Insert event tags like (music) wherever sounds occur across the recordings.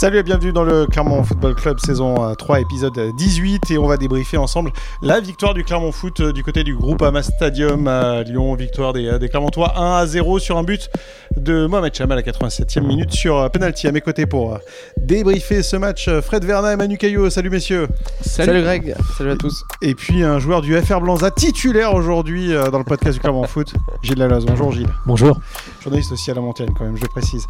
Salut et bienvenue dans le Clermont Football Club saison 3 euh, épisode 18 et on va débriefer ensemble la victoire du Clermont Foot euh, du côté du groupe Ama Stadium à Lyon, victoire des, euh, des Clermontois 1 à 0 sur un but de Mohamed Cham à la 87e minute sur penalty à mes côtés pour débriefer ce match Fred Verna et Manu Caillot. Salut messieurs. Salut. Greg, salut à tous. Et puis un joueur du FR Blanza titulaire aujourd'hui dans le podcast du Clermont Foot, Gilles Laloise. Bonjour Gilles. Bonjour. Journaliste aussi à la montagne quand même, je le précise.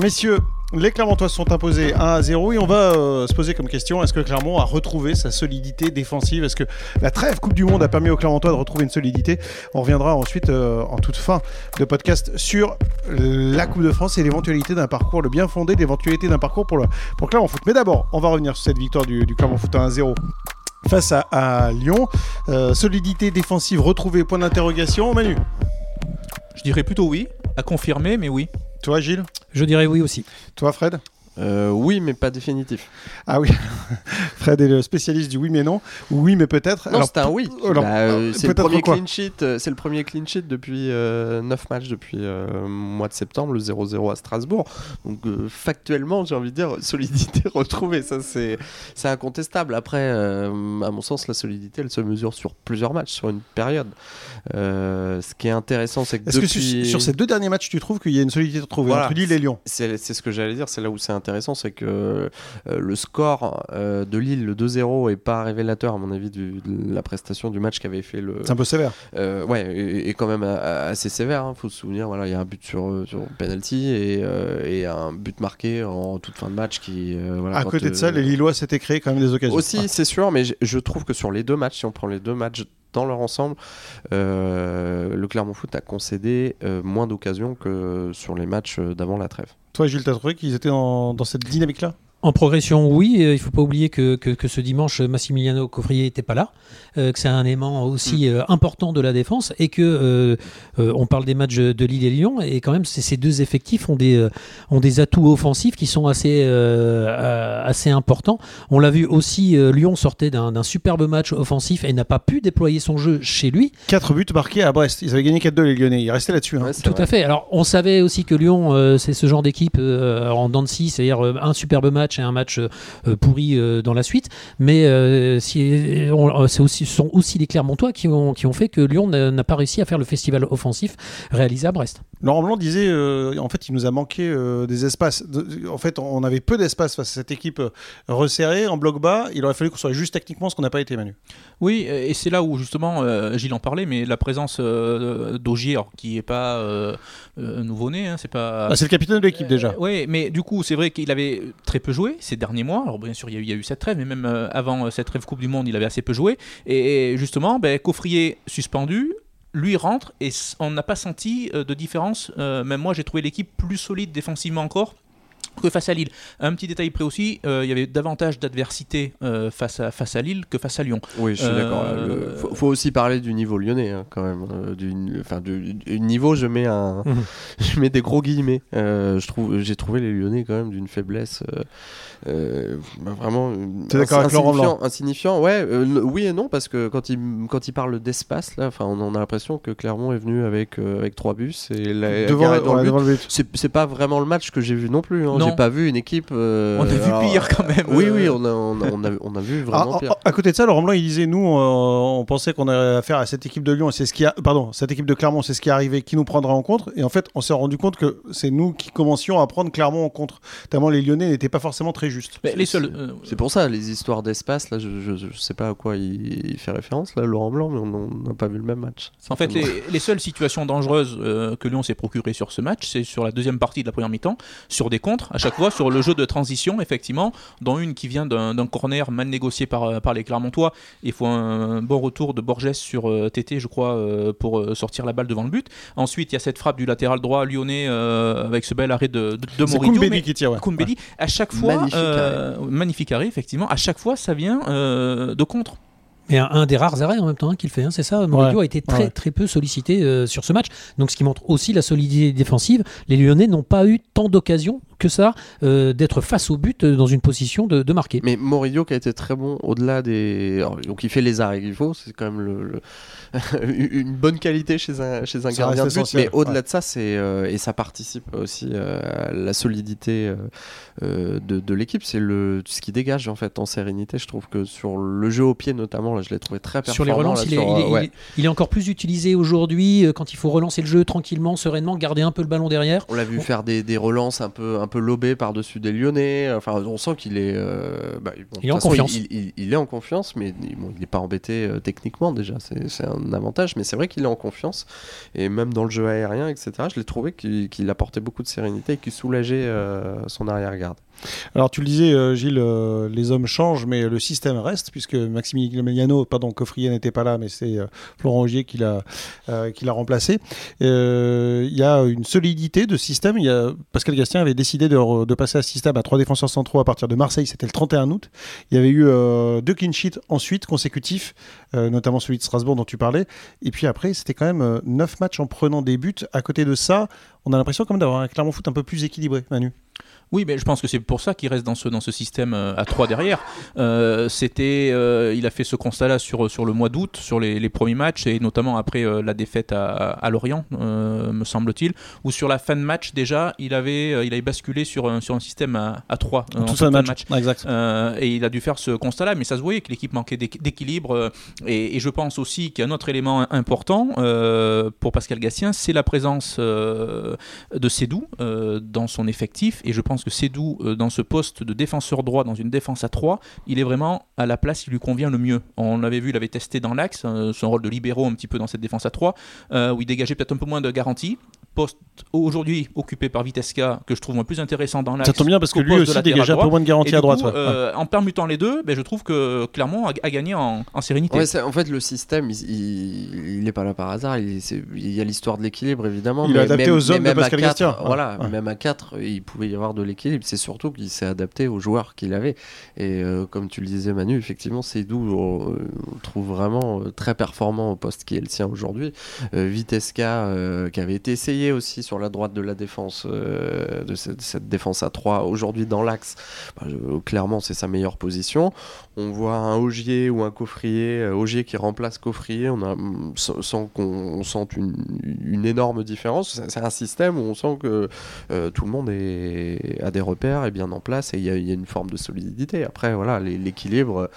messieurs, les Clermontois sont imposés 1 à 0 et on va euh, se poser comme question est-ce que Clermont a retrouvé sa solidité défensive? Est-ce que la trêve Coupe du Monde a permis aux Clermontois de retrouver une solidité? On reviendra ensuite euh, en toute fin de podcast sur la Coupe de France et l'éventualité d'un parcours, le bien fondé, l'éventualité d'un parcours pour, le, pour Clermont Foot. Mais d'abord, on va revenir sur cette victoire du, Clermont Foot 1 à 0 face à, Lyon. Euh, solidité défensive retrouvée, point d'interrogation. Manu? Je dirais plutôt oui, à confirmer, mais oui. Toi, Gilles? Je dirais oui aussi. Toi, Fred? Euh, oui, mais pas définitif. Ah oui, (laughs) Fred est le spécialiste du oui mais non, oui mais peut-être. Non, c'est un oui. Bah, euh, c'est le premier clean sheet. Euh, c'est le premier clean sheet depuis 9 matchs depuis le mois de septembre, le 0-0 à Strasbourg. Donc factuellement, j'ai envie de dire solidité (laughs) retrouvée. Ça c'est c'est incontestable. Après, à mon sens, la solidité, elle se mesure sur plusieurs matchs, sur une période. ce qui est intéressant, c'est que Est-ce que sur ces deux derniers matchs, tu trouves qu'il y a une solidité retrouvée entre Lille et Lyon? C'est ce que j'allais dire. C'est là où c'est intéressant, c'est que euh, le score euh, de Lille, le 2-0, est pas révélateur, à mon avis, de la prestation du match qu'avait fait le. C'est un peu sévère. Euh, ouais, et, quand même assez sévère. Il hein, faut se souvenir, voilà, il y a un but sur, sur penalty et, et, un but marqué en toute fin de match qui. Voilà, à côté de ça, les Lillois s'étaient créés quand même des occasions. Aussi, c'est sûr, mais je trouve que sur les deux matchs, si on prend les deux matchs dans leur ensemble, le Clermont Foot a concédé moins d'occasions que sur les matchs d'avant la trêve. Toi, Gilles, t'as trouvé qu'ils étaient dans cette dynamique-là? En progression, oui. Euh, il ne faut pas oublier que, que, ce dimanche, Massimiliano Coffrier n'était pas là, euh, que c'est un élément aussi mm. euh, important de la défense et que on parle des matchs de Lille et Lyon et quand même ces deux effectifs ont des, ont des atouts offensifs qui sont assez, assez importants. On l'a vu aussi, Lyon sortait d'un superbe match offensif et n'a pas pu déployer son jeu chez lui. Quatre buts marqués à Brest. Ils avaient gagné 4-2 les Lyonnais. Ils restaient là-dessus. Hein. Tout à fait. Alors on savait aussi que Lyon, c'est ce genre d'équipe en dents de scie, c'est-à-dire un superbe match et un match euh, pourri euh, dans la suite. Mais euh, si, c'est aussi, ce sont aussi les Clermontois qui ont, qui ont fait que Lyon n'a pas réussi à faire le festival offensif réalisé à Brest. Laurent Blanc disait, en fait, il nous a manqué des espaces. En fait, on avait peu d'espace face à cette équipe resserrée, en bloc bas. Il aurait fallu qu'on soit juste techniquement ce qu'on n'a pas été, Manu. Oui, et c'est là où justement, Gilles en parlait, mais la présence d'Ogier, qui n'est pas nouveau-né, hein, c'est pas. Ah, c'est le capitaine de l'équipe déjà. oui, mais du coup, c'est vrai qu'il avait très peu joué ces derniers mois. Alors bien sûr, il y a eu, cette trêve, mais même euh, avant euh, cette trêve Coupe du Monde, il avait assez peu joué. Et, justement, ben, Coffrier suspendu, lui rentre et on n'a pas senti euh, de différence. même moi, j'ai trouvé l'équipe plus solide défensivement encore que face à Lille. Un petit détail près aussi, euh, il y avait davantage d'adversité euh, face, à, face à Lille que face à Lyon. Oui, je suis d'accord. Il euh, faut, aussi parler du niveau lyonnais hein, quand même. du, enfin, du, niveau, je mets, un, (laughs) je mets des gros guillemets. je trouve, j'ai trouvé les lyonnais quand même d'une faiblesse bah, vraiment d'accord avec Laurent insignifiant. Ouais, oui et non parce que quand il quand il parle d'espace là, enfin, on, a l'impression que Clermont est venu avec avec trois bus et la, devant, le but. C'est pas vraiment le match que j'ai vu non plus. Hein j'ai pas vu une équipe. Euh, on a vu pire quand même. Oui, oui, on a, on a, on a, vu vraiment pire. À, côté de ça, Laurent Blanc, il disait nous, on pensait qu'on avait affaire à cette équipe de Lyon, c'est ce qui a, pardon, cette équipe de Clermont, c'est ce qui est arrivé, qui nous prendra en compte. Et en fait, on s'est rendu compte que c'est nous qui commencions à prendre Clermont en compte. Tellement les Lyonnais n'étaient pas forcément très justes. Mais les seuls. Euh, c'est pour ça, les histoires d'espace, là, je, je, sais pas à quoi il, fait référence, là, Laurent Blanc, mais on n'a pas vu le même match. En fait, les, les, seules situations dangereuses euh, que Lyon s'est procurées sur ce match, c'est sur la deuxième partie de la première mi-temps, sur des contres, à chaque fois, sur le jeu de transition, effectivement, dont une qui vient d'un corner mal négocié par, euh, par les Clermontois. Il faut un, bon retour de Borges sur euh, TT, je crois, euh, pour sortir la balle devant le but. Ensuite, il y a cette frappe du latéral droit lyonnais avec ce bel arrêt de, de, de qui tire. à chaque fois, magnifique arrêt. magnifique arrêt, effectivement, à chaque fois, ça vient de contre. Et un, des rares arrêts en même temps hein, qu'il fait, hein, c'est ça. Mourinho a été très très peu sollicité sur ce match, donc ce qui montre aussi la solidité défensive. Les Lyonnais n'ont pas eu tant d'occasions que ça d'être face au but dans une position de, marquer. Mais Morillo qui a été très bon au-delà des. donc il fait les arrêts qu'il faut, c'est quand même le (laughs) une bonne qualité chez un, chez un gardien de but, mais au-delà de ça, c'est euh, et ça participe aussi euh, à la solidité euh, de, de l'équipe. C'est le ce qui dégage en fait en sérénité. Je trouve que sur le jeu au pied notamment, là, je l'ai trouvé très performant. Sur les relances, il, est, il, est, encore plus utilisé aujourd'hui quand il faut relancer le jeu tranquillement, sereinement, garder un peu le ballon derrière. On l'a vu faire des, des, relances un peu un peu lobées par dessus des Lyonnais. Enfin, on sent qu'il est. Bah, il est en confiance. Il, est en confiance, mais il n'est pas embêté techniquement déjà. C'est un avantage, mais c'est vrai qu'il est en confiance. Et même dans le jeu aérien, etc., je l'ai trouvé qu'il apportait beaucoup de sérénité et qu'il soulageait euh, son arrière-garde. Alors tu le disais, euh, Gilles, euh, les hommes changent, mais le système reste, puisque Maximiliano, pardon, Coffrier n'était pas là, mais c'est euh, Florent Augier qui l'a l'a remplacé. Il y a une solidité de système. Pascal Gastien avait décidé de, passer à système à trois défenseurs centraux à partir de Marseille, c'était le 31 août. Il y avait eu deux clean sheets ensuite consécutifs, notamment celui de Strasbourg dont tu parlais. Et puis après, c'était quand même neuf matchs en prenant des buts. À côté de ça, on a l'impression quand même d'avoir un Clermont Foot un peu plus équilibré, Manu. Oui, mais je pense que c'est pour ça qu'il reste dans ce, dans ce système euh, à 3 derrière. Euh, c'était, euh, il a fait ce constat-là sur, sur le mois d'août, sur les, les, premiers matchs, et notamment après la défaite à, à Lorient, me semble-t-il, où sur la fin de match, déjà, il avait, il avait basculé sur un, sur un système à, à 3 Tout ça match. match. exact. et il a dû faire ce constat-là, mais ça se voyait que l'équipe manquait d'équilibre. Et, et, je pense aussi qu'il y a un autre élément important pour Pascal Gassien, c'est la présence de Cédou dans son effectif, et je pense que Cédou, euh, dans ce poste de défenseur droit, dans une défense à 3, il est vraiment à la place qui lui convient le mieux. On l'avait vu, il avait testé dans l'axe, euh, son rôle de libéraux un petit peu dans cette défense à 3, euh, où il dégageait peut-être un peu moins de garantie poste aujourd'hui occupé par Vitesca que je trouve plus intéressant dans l'axe. Ça tombe bien parce que lui aussi dégageait un peu moins de garantie à droite. En permutant les deux, ben, je trouve que Clermont a, gagné en, sérénité. en fait, le système, il n'est pas là par hasard. Il, y a l'histoire de l'équilibre évidemment. Il est adapté aux hommes de Pascal Gastien. Voilà, même à 4, il pouvait y avoir de l'équilibre. C'est surtout qu'il s'est adapté aux joueurs qu'il avait. Et euh, comme tu le disais, Manu, effectivement, c'est d'où on, trouve vraiment euh, très performant au poste qui est le sien aujourd'hui. Euh, Vitesca, qui avait été essayé aussi sur la droite de la défense, de cette, défense à 3 aujourd'hui dans l'axe, bah, clairement, c'est sa meilleure position. On voit un Augier ou un Coffrier, Augier qui remplace Coffrier, on a, sans qu'on sente une, une, énorme différence. C'est un système où on sent que tout le monde est, a des repères est bien en place et il y, a une forme de solidité. Après, voilà, l'équilibre.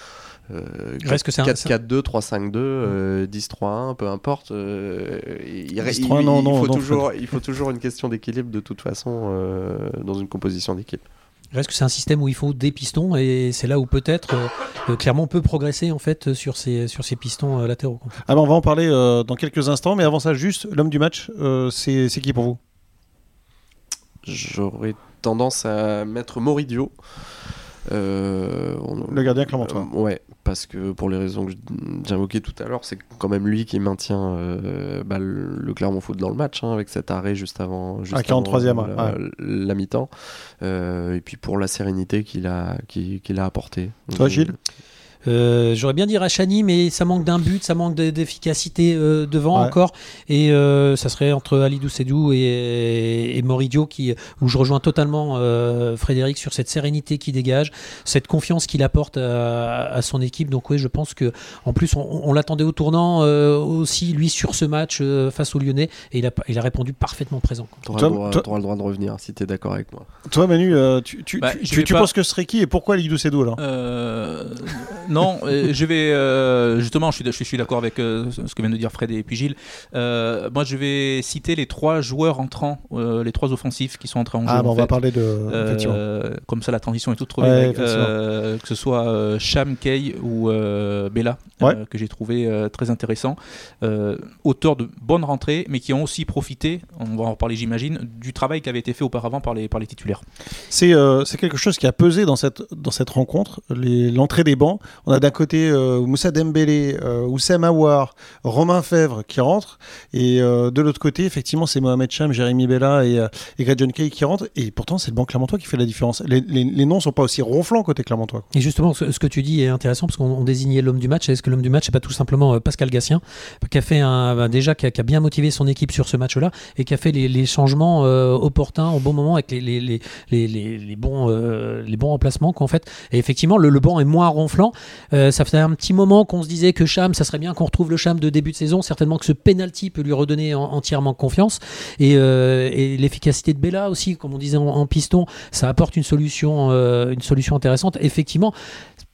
Euh, 4-4-2, 3-5-2, 10-3-1, peu importe. Euh, il, faut toujours, il faut toujours une question d'équilibre de toute façon euh, dans une composition d'équipe. Reste que c'est un système où il faut des pistons et c'est là où peut-être euh, clairement on peut progresser en fait sur ces, sur ces pistons latéraux. Ah ben on va en parler dans quelques instants, mais avant ça, juste l'homme du match, c'est qui pour vous? J'aurais tendance à mettre Moridio. Euh, le gardien clermontois. Euh, ouais, parce que pour les raisons que j'invoquais tout à l'heure, c'est quand même lui qui maintient euh, bah, le, Clermont Foot dans le match, hein, avec cet arrêt juste avant, juste 43e, la, mi-temps. et puis pour la sérénité qu'il a, qu'il a apporté. Toi, Gilles? Euh, j'aurais bien dit Rachani, mais ça manque d'un but, ça manque d'efficacité euh, devant encore. Et euh, ça serait entre Alidou Sedou et, et, Moridio qui, où je rejoins totalement Frédéric sur cette sérénité qui dégage, cette confiance qu'il apporte à, son équipe. Donc oui, je pense que en plus on, l'attendait au tournant aussi lui sur ce match face aux Lyonnais et il a, il a répondu parfaitement présent. Tu auras, le droit de revenir si tu es d'accord avec moi. Toi Manu, tu, tu, bah, tu, penses que ce serait qui et pourquoi Alidou Sedou alors? Non, euh, je vais euh, justement, je suis, je suis d'accord avec euh, ce que viennent de dire Fred et puis Gilles. moi, je vais citer les trois joueurs entrants, les trois offensifs qui sont entrés en jeu. Ah, on va parler de. comme ça, la transition est toute trouvée. que ce soit Cham, Kay ou Bella, que j'ai trouvé très intéressant. auteurs de bonnes rentrées, mais qui ont aussi profité, on va en reparler, j'imagine, du travail qui avait été fait auparavant par les, par les titulaires. C'est quelque chose qui a pesé dans cette, dans cette rencontre, l'entrée des bancs On a d'un côté Moussa Dembélé, Oussem Aouar, Romain Fèvre qui rentrent. Et de l'autre côté, effectivement, c'est Mohamed Cham, Jérémy Bella et, et Greg John Kay qui rentrent. Et pourtant, c'est le banc Clermontois qui fait la différence. Les, noms sont pas aussi ronflants côté Clermontois. Et justement, ce, que tu dis est intéressant parce qu'on désignait l'homme du match. Est-ce que l'homme du match, c'est pas tout simplement Pascal Gassien, qui a fait un, bah, déjà qui a, bien motivé son équipe sur ce match-là et qui a fait les, changements opportuns au bon moment avec les, bons, les bons remplacements qu'en fait. Et effectivement, le, banc est moins ronflant. Ça fait un petit moment qu'on se disait que Cham, ça serait bien qu'on retrouve le Cham de début de saison. Certainement que ce penalty peut lui redonner entièrement confiance. Et, l'efficacité de Bella aussi, comme on disait en, piston, ça apporte une solution, une solution intéressante. Effectivement,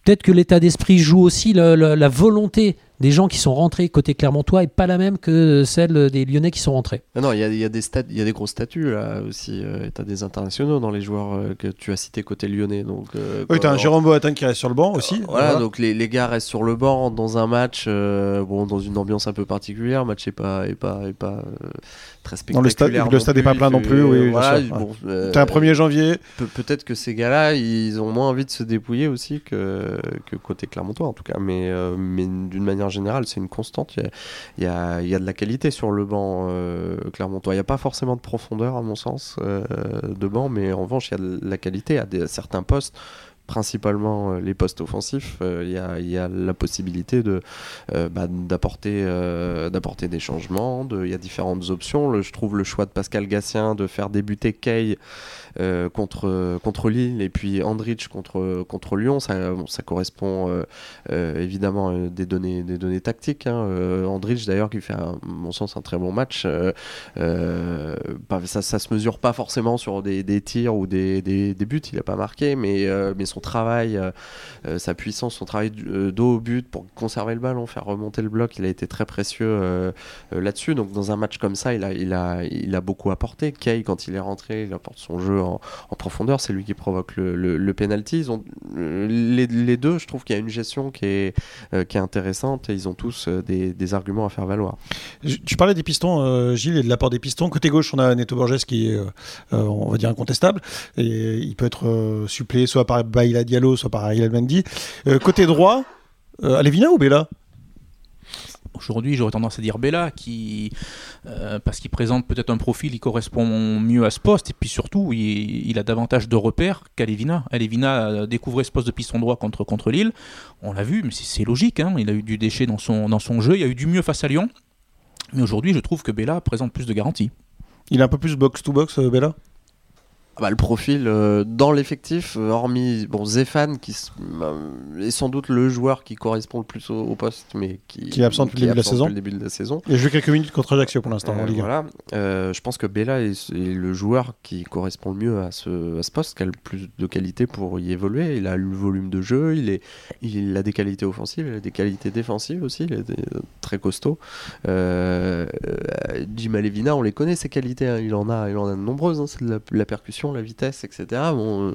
peut-être que l'état d'esprit joue aussi la volonté des gens qui sont rentrés côté Clermontois est pas la même que celle des Lyonnais qui sont rentrés. Ah non, il y a, y, a des y a des gros statuts là aussi. Euh, tu as des internationaux dans les joueurs euh, que tu as cités côté Lyonnais. Donc, euh, oui, tu as un Jérôme Boateng qui reste sur le banc aussi. voilà, donc les, les, gars restent sur le banc dans un match, bon, dans une ambiance un peu particulière. Le match n'est pas, est pas, est pas très spectaculaire. le stade, n'est pas plein non plus. Oui, voilà, bon, es un 1er janvier. Peut-être que ces gars-là, ils ont moins envie de se dépouiller aussi que, que côté Clermontois en tout cas. Mais, mais d'une manière général, c'est une constante. Il y, a, de la qualité sur le banc euh, Clermontois. Il n'y a pas forcément de profondeur, à mon sens, euh, de banc, mais en revanche, il y a de la qualité à, certains postes principalement euh, les postes offensifs, il y, a, la possibilité de bah, d'apporter des changements. Il y a différentes options. je trouve le choix de Pascal Gassien de faire débuter Kay euh, contre, contre Lille et puis Andrich contre, Lyon, ça, correspond euh, euh, évidemment à des données, des données tactiques. Hein. Andrich d'ailleurs qui fait à mon sens un très bon match. ça, ça se mesure pas forcément sur des, tirs ou des, des, buts, il n'a pas marqué, mais son travail, sa puissance, son travail dos au but pour conserver le ballon, faire remonter le bloc, il a été très précieux là-dessus. Donc dans un match comme ça, il a, il a, il a beaucoup apporté. Kay, quand il est rentré, il apporte son jeu en, profondeur, c'est lui qui provoque le, le, penalty. Ils ont, euh, les, deux, je trouve qu'il y a une gestion qui est, euh, qui est intéressante et ils ont tous euh, des, arguments à faire valoir. Tu parlais des pistons, Gilles, et de l'apport des pistons. Côté gauche, on a Neto Borges qui est, on va dire, incontestable. Et il peut être suppléé soit par Baila Diallo, soit par Ariel Mendy. côté droit, Alevina ou Bella? Aujourd'hui, j'aurais tendance à dire Bella, qui, euh, parce qu'il présente peut-être un profil qui correspond mieux à ce poste, et puis surtout, il, a davantage de repères qu'Alevina. Alevina découvrait ce poste de piston droit contre, contre Lille, on l'a vu, mais c'est logique, hein. il a eu du déchet dans son, dans son jeu, il y a eu du mieux face à Lyon, mais aujourd'hui, je trouve que Bella présente plus de garanties. Il a un peu plus box-to-box, -box, Bella? Bah, le profil euh, dans l'effectif, euh, hormis bon Zéphane qui euh, est sans doute le joueur qui correspond le plus au, poste, mais qui, qui est absent depuis le, début de la saison. Il a joué quelques minutes contre Ajaccio pour l'instant en Ligue Voilà, je pense que Bella est, le joueur qui correspond le mieux à ce, à ce poste, qui a le plus de qualité pour y évoluer. Il a le volume de jeu, il, est, il a des qualités offensives, il a des qualités défensives aussi, il est très costaud. Jim Alevina, on les connaît ses qualités, hein. il en a, il en a de nombreuses. Hein. C'est de la percussion la vitesse, etc. on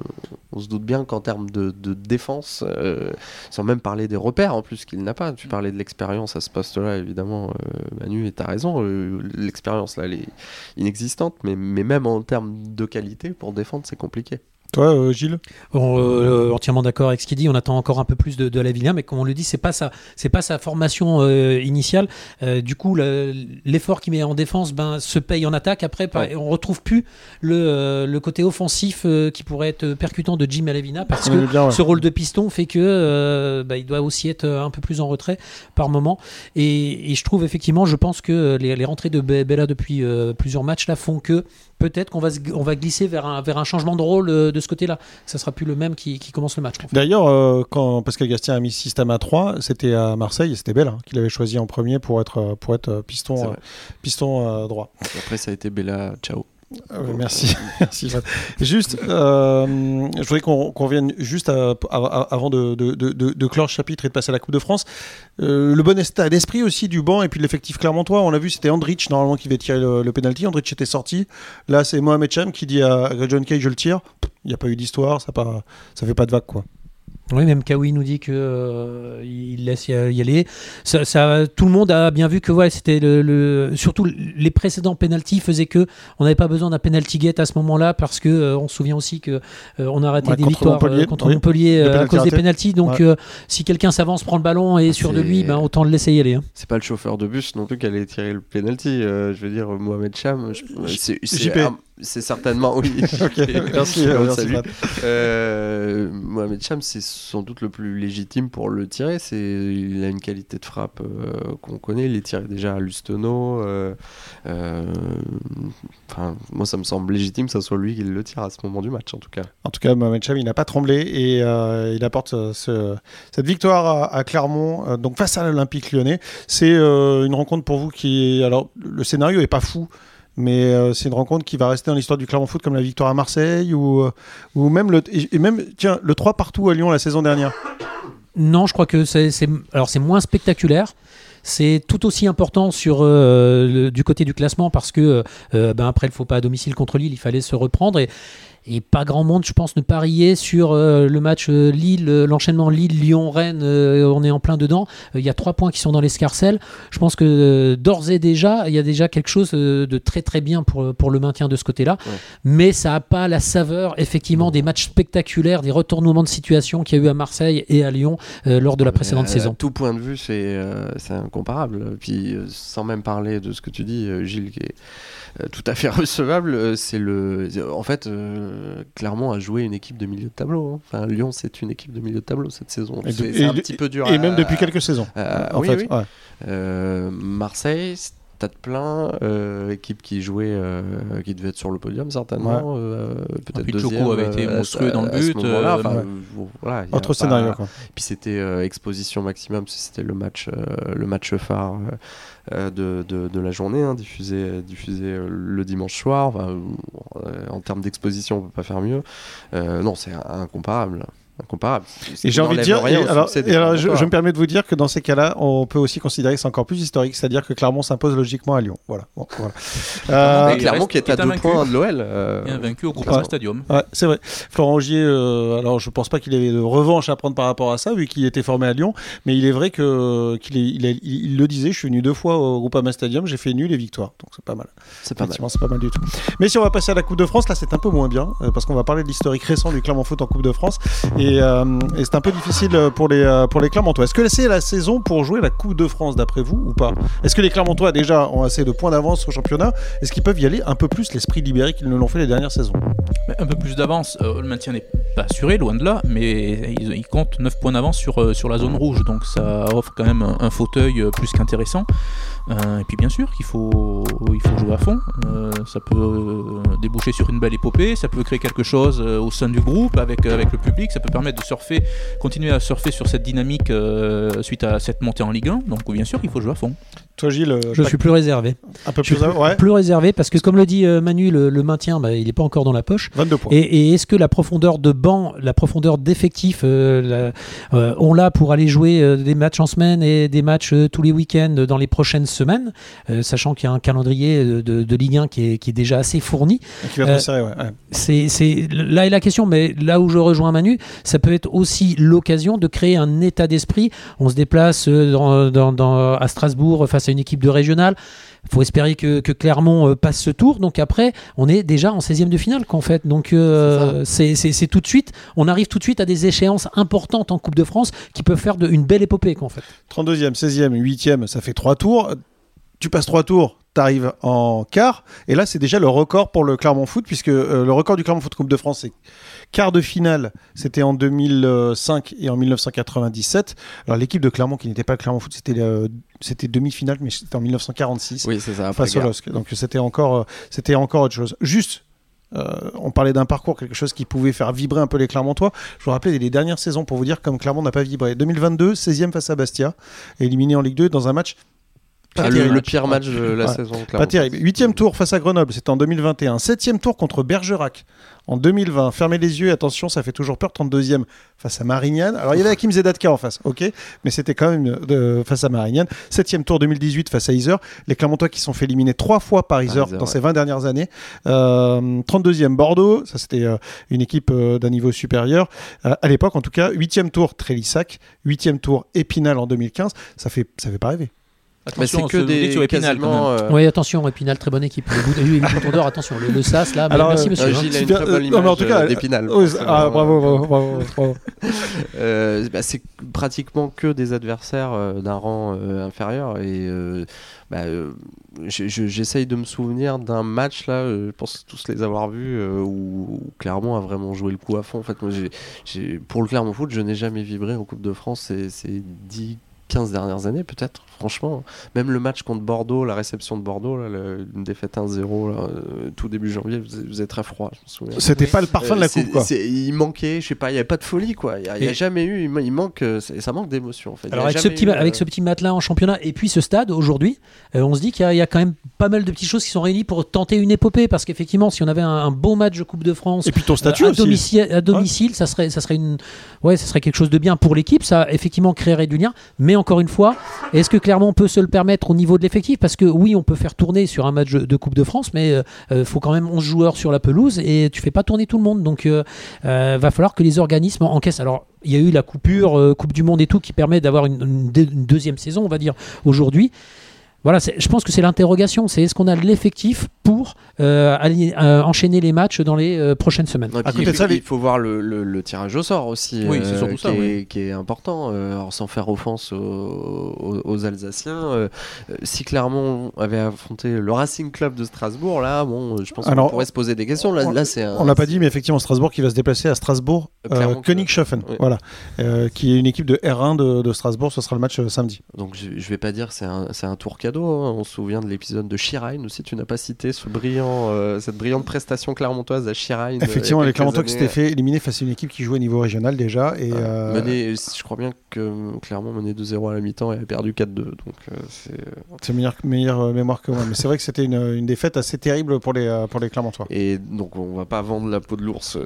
se doute bien qu'en termes de, défense, euh, sans même parler des repères en plus qu'il n'a pas, tu parlais de l'expérience à ce poste-là, évidemment, euh, Manu, et tu as raison, euh, l'expérience là, elle est inexistante, mais, mais même en termes de qualité, pour défendre, c'est compliqué. Toi, euh, Gilles euh, Entièrement d'accord avec ce qu'il dit. On attend encore un peu plus de, de Lavillien, mais comme on le dit, c'est pas sa, c'est pas sa formation euh, initiale. du coup, l'effort qu'il met en défense, ben, se paye en attaque. Après, on retrouve plus le, le côté offensif qui pourrait être percutant de Jim Alavina, parce que ce rôle de piston fait que ben, il doit aussi être un peu plus en retrait par moment. Et, je trouve effectivement, je pense que les, les rentrées de Bella depuis plusieurs matchs là font que peut-être qu'on va, on va glisser vers un, vers un changement de rôle euh, de ce côté-là. Ça sera plus le même qui, commence le match. D'ailleurs, euh, quand Pascal Gastien a mis système à 3, c'était à Marseille et c'était Bella hein, qu'il avait choisi en premier pour être, pour être piston, piston droit. après, ça a été Bella, ciao. Ah merci. (laughs) Juste, euh, je voudrais qu'on revienne juste avant de, de, de, clore le chapitre et de passer à la Coupe de France. Euh, le bon état d'esprit aussi du banc et puis l'effectif clermontois. On l'a vu, c'était Andrich normalement qui devait tirer le, le penalty. Andrich était sorti. Là, c'est Mohamed Cham qui dit à John Kay je le tire. Il n'y a pas eu d'histoire, ça, ça fait pas de vague quoi. Oui, même Kawi nous dit que euh, il laisse y aller. Ça, ça, tout le monde a bien vu que ouais, c'était le, surtout les précédents penalties faisaient que on n'avait pas besoin d'un penalty gate à ce moment-là parce que euh, on se souvient aussi que euh, on a raté des victoires contre Montpellier à cause des penalties. Donc si quelqu'un s'avance, prend le ballon et est sûr de lui, ben, autant le laisser y aller. Hein. C'est pas le chauffeur de bus non plus qui allait tirer le penalty. je veux dire Mohamed Cham, c'est c'est certainement oui. (laughs) (laughs) merci. Euh, Mohamed Cham, c'est sans doute le plus légitime pour le tirer. C'est, il a une qualité de frappe euh, qu'on connaît. Il est tiré déjà à Lustono. Euh, enfin, moi, ça me semble légitime que ce soit lui qui le tire à ce moment du match, en tout cas. En tout cas, Mohamed Cham, il n'a pas tremblé et il apporte cette victoire à, Clermont, donc face à l'Olympique Lyonnais. C'est une rencontre pour vous qui, alors, le scénario est pas fou. Mais euh, c'est une rencontre qui va rester dans l'histoire du Clermont Foot comme la victoire à Marseille ou, euh, même, le, et même tiens, le 3 partout à Lyon la saison dernière. Non, je crois que c'est moins spectaculaire. C'est tout aussi important sur euh, du côté du classement parce que ben après le faux pas à domicile contre Lille, il fallait se reprendre et et pas grand monde, je pense, ne parier sur euh, le match euh, Lille, euh, l'enchaînement Lille-Lyon-Rennes, on est en plein dedans. Il y a trois points qui sont dans l'escarcelle. Je pense que d'ores et déjà, il y a déjà quelque chose de très très bien pour, pour le maintien de ce côté-là. Mais ça n'a pas la saveur, effectivement, des matchs spectaculaires, des retournements de situation qu'il y a eu à Marseille et à Lyon lors de la précédente saison. tout point de vue, c'est incomparable. Puis, sans même parler de ce que tu dis, Gilles, qui est euh, tout à fait (laughs) recevable. Euh, c'est le, en fait, euh, Clermont a joué une équipe de milieu de tableau. Hein. Enfin, Lyon, c'est une équipe de milieu de tableau cette saison. C'est un petit peu dur. Et même depuis quelques saisons. en oui, fait. Marseille. Stade plein, équipe qui jouait, qui devait être sur le podium certainement, peut-être deuxième. avait été monstrueux dans le but. voilà, Autre scénario. Quoi. Puis c'était exposition maximum, c'était le match, le match phare euh, de, de, la journée, hein, diffusé, diffusé euh, le dimanche soir. Euh, en termes d'exposition, on peut pas faire mieux. non, c'est incomparable incomparable. Et j'ai envie de dire, alors, je, me permets de vous dire que dans ces cas-là, on peut aussi considérer que c'est encore plus historique, c'est-à-dire que Clermont s'impose logiquement à Lyon. Voilà. (laughs) Euh, Clermont qui est à deux points de l'OL. Euh... vaincu au Stadium. Ouais, c'est vrai. Florent Gier, euh, alors je pense pas qu'il ait de revanche à prendre par rapport à ça, vu qu'il était formé à Lyon, mais il est vrai que qu'il il, il, le disait, je suis venu deux fois au Groupama Stadium, j'ai fait nul et victoire, donc c'est pas mal. C'est pas mal. C'est pas mal du tout. Mais si on va passer à la Coupe de France, là c'est un peu moins bien, euh, parce qu'on va parler de l'historique récent du Clermont Foot en Coupe de France. Euh, et, c'est un peu difficile pour les, euh, pour les Clermontois. Est-ce que c'est la saison pour jouer la Coupe de France d'après vous ou pas? Est-ce que les Clermontois déjà ont assez de points d'avance au championnat? Est-ce qu'ils peuvent y aller un peu plus l'esprit libéré qu'ils ne l'ont fait les dernières saisons? Un peu plus d'avance, euh, le maintien n'est pas assuré, loin de là, mais ils, comptent 9 points d'avance sur, sur la zone rouge, donc ça offre quand même un, fauteuil plus qu'intéressant. Et puis bien sûr qu'il faut, il faut jouer à fond. ça peut déboucher sur une belle épopée, ça peut créer quelque chose au sein du groupe avec, avec le public, ça peut permettre de surfer, continuer à surfer sur cette dynamique euh, suite à cette montée en Ligue 1. Donc bien sûr, il faut jouer à fond. Toi, Gilles, euh, je suis plus réservé. Un peu plus, plus, réservé parce que, comme le dit euh, Manu, le, maintien, bah, il n'est pas encore dans la poche. 22 points. Et, est-ce que la profondeur de banc, la profondeur d'effectif, euh, on l'a pour aller jouer des matchs en semaine et des matchs tous les week-ends dans les prochaines semaines, sachant qu'il y a un calendrier de, Ligue 1 qui est, qui est, déjà assez fourni. Ouais. C'est là est la question, mais là où je rejoins Manu, ça peut être aussi l'occasion de créer un état d'esprit. On se déplace dans, dans, à Strasbourg face c'est une équipe de régional. Il faut espérer que, Clermont euh, passe ce tour. Donc après, on est déjà en 16e de finale qu'en fait. Donc euh, c'est tout de suite, on arrive tout de suite à des échéances importantes en Coupe de France qui peuvent faire de, une belle épopée qu'en fait. 32e, 16e, 8e, ça fait trois tours. Tu passes trois tours, tu arrives en quart. Et là, c'est déjà le record pour le Clermont Foot, puisque euh, le record du Clermont Foot Coupe de France, c'est quart de finale, c'était en 2005 et en 1997. Alors l'équipe de Clermont, qui n'était pas le Clermont Foot, c'était euh, c'était demi-finale, mais c'était en 1946. Oui, c'est ça. Face au LOSC. Donc c'était encore, euh, c'était encore autre chose. Juste, on parlait d'un parcours, quelque chose qui pouvait faire vibrer un peu les Clermontois. Je vous rappelais les dernières saisons pour vous dire comme Clermont n'a pas vibré. 2022, 16e face à Bastia, éliminé en Ligue 2 dans un match le, pire match de la saison. Pas terrible. Huitième tour face à Grenoble, c'était en 2021. Septième tour contre Bergerac en 2020. Fermez les yeux, attention, ça fait toujours peur. 32e face à Marignane. Alors il y avait Hakim Zedatka en face, ok, mais c'était quand même euh, face à Marignane. Septième tour 2018 face à Iser. Les Clermontois qui sont fait éliminer trois fois par Iser dans ces 20 dernières années. 32e euh, Bordeaux, ça c'était euh, une équipe d'un niveau supérieur. à l'époque, en tout cas, huitième tour Trélissac, huitième tour Épinal en 2015. Ça fait, ça fait pas rêver. Attention, c'est que des sur Épinal. Euh... Oui, attention, Épinal, très bonne équipe. Les, boutons d'or, attention, le, le, SAS là. Alors, merci monsieur. Euh, Gilles a une très bonne image non, en tout cas, euh, d'Épinal. Oh, ah, bravo, bravo, bravo. bravo. (laughs) euh, bah, c'est pratiquement que des adversaires euh, d'un rang inférieur et bah, j'essaye de me souvenir d'un match là, je pense tous les avoir vus où, où, Clermont a vraiment joué le coup à fond. En fait, moi, j'ai, pour le Clermont Foot, je n'ai jamais vibré en Coupe de France. C'est 10 15 dernières années, peut-être, franchement. Même le match contre Bordeaux, la réception de Bordeaux, là, une défaite 1-0, euh, tout début janvier, vous, êtes très froid, C'était pas le parfum de la coupe, quoi. Il manquait, je sais pas, il n'y avait pas de folie, quoi. Il n'y a, jamais eu, il, manque, euh, ça manque d'émotion, en fait. Alors, avec ce, petit, avec euh, ce petit matelas en championnat et puis ce stade, aujourd'hui, on se dit qu'il y, a quand même pas mal de petites choses qui sont réunies pour tenter une épopée, parce qu'effectivement, si on avait un, beau match de Coupe de France. Et puis ton statut à, Domicile, à domicile, ça, serait, ça, serait une, ouais, ça serait quelque chose de bien pour l'équipe, ça, effectivement, créerait du lien, mais encore une fois, est-ce que clairement on peut se le permettre au niveau de l'effectif? Parce que oui, on peut faire tourner sur un match de Coupe de France, mais il euh, euh, faut quand même 11 joueurs sur la pelouse et tu fais pas tourner tout le monde. Donc euh, va falloir que les organismes encaissent. Alors il y a eu la coupure Coupe du Monde et tout qui permet d'avoir une, deuxième saison, on va dire, aujourd'hui. Voilà, je pense que c'est l'interrogation. C'est est-ce qu'on a l'effectif pour euh, aller, euh, enchaîner les matchs dans les euh, prochaines semaines À côté de ça, il faut voir le, tirage au sort aussi, oui, surtout qui, ça, est, qui, est, important. alors, sans faire offense aux, Alsaciens, si Clermont avait affronté le Racing Club de Strasbourg, là, bon, je pense qu'on pourrait se poser des questions. Là, on, là c'est on l'a pas dit, mais effectivement, Strasbourg qui va se déplacer à Strasbourg, Königshofen, voilà, qui est une équipe de R1 de, de, Strasbourg. Ce sera le match samedi. Donc, je, je vais pas dire c'est un, un tour cadeau Hein. On se souvient de l'épisode de Shirine aussi. Tu n'as pas cité ce brillant, euh, cette brillante prestation clermontoise à Shirine. Effectivement, les Clermontois qui s'étaient fait éliminer face à une équipe qui jouait au niveau régional déjà. Et euh, je crois bien que Clermont menait 2-0 à la mi-temps et a perdu 4-2. Donc euh, c'est. Meilleure, meilleure mémoire que moi. Mais c'est vrai que c'était une, défaite assez terrible pour les, pour les Clermontois. Et donc on va pas vendre la peau de l'ours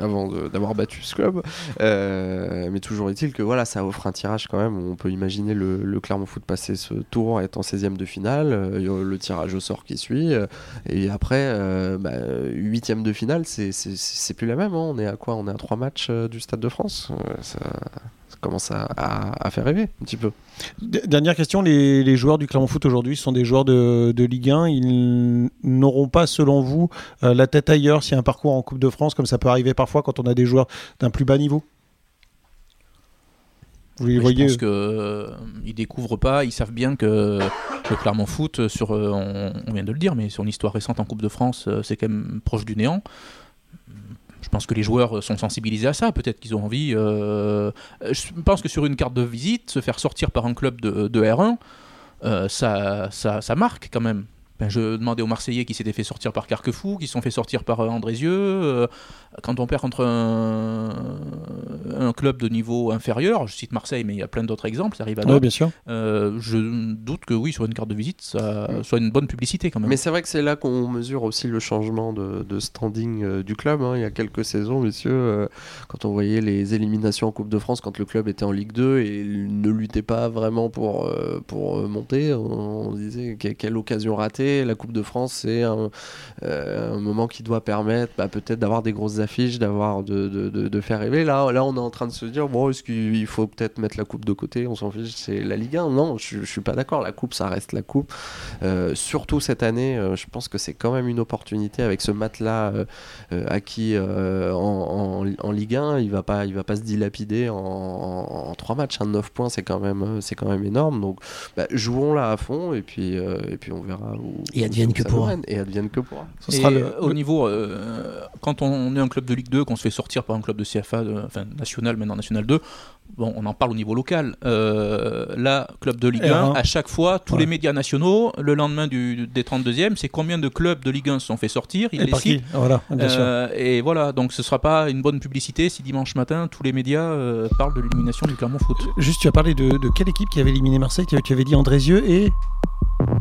avant d'avoir battu ce club. mais toujours est-il que voilà, ça offre un tirage quand même. On peut imaginer le, le Clermont Foot passer ce tour étant 16e de finale, euh, le tirage au sort qui suit, euh, et après, euh, bah, huitième de finale, c'est plus la même. Hein. On est à quoi? On est à trois matchs du Stade de France? Ça, commence à, faire rêver un petit peu. Dernière question, les, joueurs du Clermont Foot aujourd'hui sont des joueurs de, Ligue 1. Ils n'auront pas, selon vous, la tête ailleurs s'il y a un parcours en Coupe de France, comme ça peut arriver parfois quand on a des joueurs d'un plus bas niveau? Je pense qu'ils euh, ne découvrent pas, ils savent bien que le Clermont Foot, sur, euh, on, vient de le dire, mais sur l'histoire récente en Coupe de France, euh, c'est quand même proche du néant. Je pense que les joueurs sont sensibilisés à ça. Peut-être qu'ils ont envie. je pense que sur une carte de visite, se faire sortir par un club de, de R1, ça, ça, ça marque quand même. Ben, je demandais aux Marseillais qui s'étaient fait sortir par Carquefou, qui se sont fait sortir par euh, Andrézieux. Euh, quand on perd contre un, club de niveau inférieur, je cite Marseille, mais il y a plein d'autres exemples, ça arrive à oui, bien sûr. Euh, je doute que oui, sur une carte de visite, ça mm. soit une bonne publicité quand même. Mais c'est vrai que c'est là qu'on mesure aussi le changement de, standing du club. Hein. Il y a quelques saisons, messieurs, quand on voyait les éliminations en Coupe de France, quand le club était en Ligue 2 et ne luttait pas vraiment pour, pour monter, on, on disait quelle occasion ratée la Coupe de France, c'est un, euh, moment qui doit permettre bah, peut-être d'avoir des grosses affiches, d'avoir de, faire rêver. Là, là, on est en train de se dire bon, est-ce qu'il faut peut-être mettre la Coupe de côté? On s'en fiche, c'est la Ligue 1. Non, je, je suis pas d'accord. La Coupe, ça reste la Coupe. Euh, surtout cette année, euh, je pense que c'est quand même une opportunité avec ce matelas acquis en, en, Ligue 1. Il va pas, il va pas se dilapider en, trois matchs. 9 points, c'est quand même, c'est quand même énorme. Donc, bah, jouons là à fond et puis, et puis on verra où, et advienne que pourra. Et advienne que pourra. Au niveau, euh, quand on est un club de Ligue 2, qu'on se fait sortir par un club de CFA, enfin national, maintenant national 2, bon, on en parle au niveau local. Euh, là, club de Ligue 1, à chaque fois, tous les médias nationaux, le lendemain du, des 32e, c'est combien de clubs de Ligue 1 se sont fait sortir? Ils et les citent. Voilà, euh, et voilà, donc ce ne sera pas une bonne publicité si dimanche matin, tous les médias parlent de l'élimination du Clermont Foot. Juste, tu as parlé de, de, quelle équipe qui avait éliminé Marseille? Tu avais dit Andrézieux et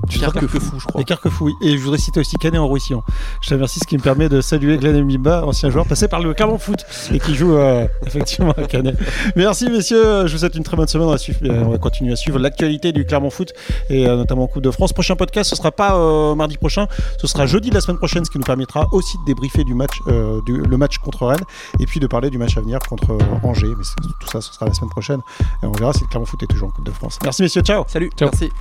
Tu Carquefou, je crois. Et Carquefou, oui. Et je voudrais citer aussi Canet en Roussillon. Je te remercie, ce qui me permet de saluer Glenn Mbimba, ancien joueur passé par le Clermont Foot et qui joue euh, (laughs) effectivement à Canet. Merci, messieurs. Je vous souhaite une très bonne semaine. On va, suivre, euh, on va continuer à suivre l'actualité du Clermont Foot et euh, notamment Coupe de France. Prochain podcast, ce sera pas mardi prochain, ce sera jeudi de la semaine prochaine, ce qui nous permettra aussi de débriefer du match, du, le match contre Rennes et puis de parler du match à venir contre Angers. Mais tout ça, ce sera la semaine prochaine. Et on verra si le Clermont Foot est toujours en Coupe de France. Merci, messieurs. Ciao. Salut. Ciao. Merci.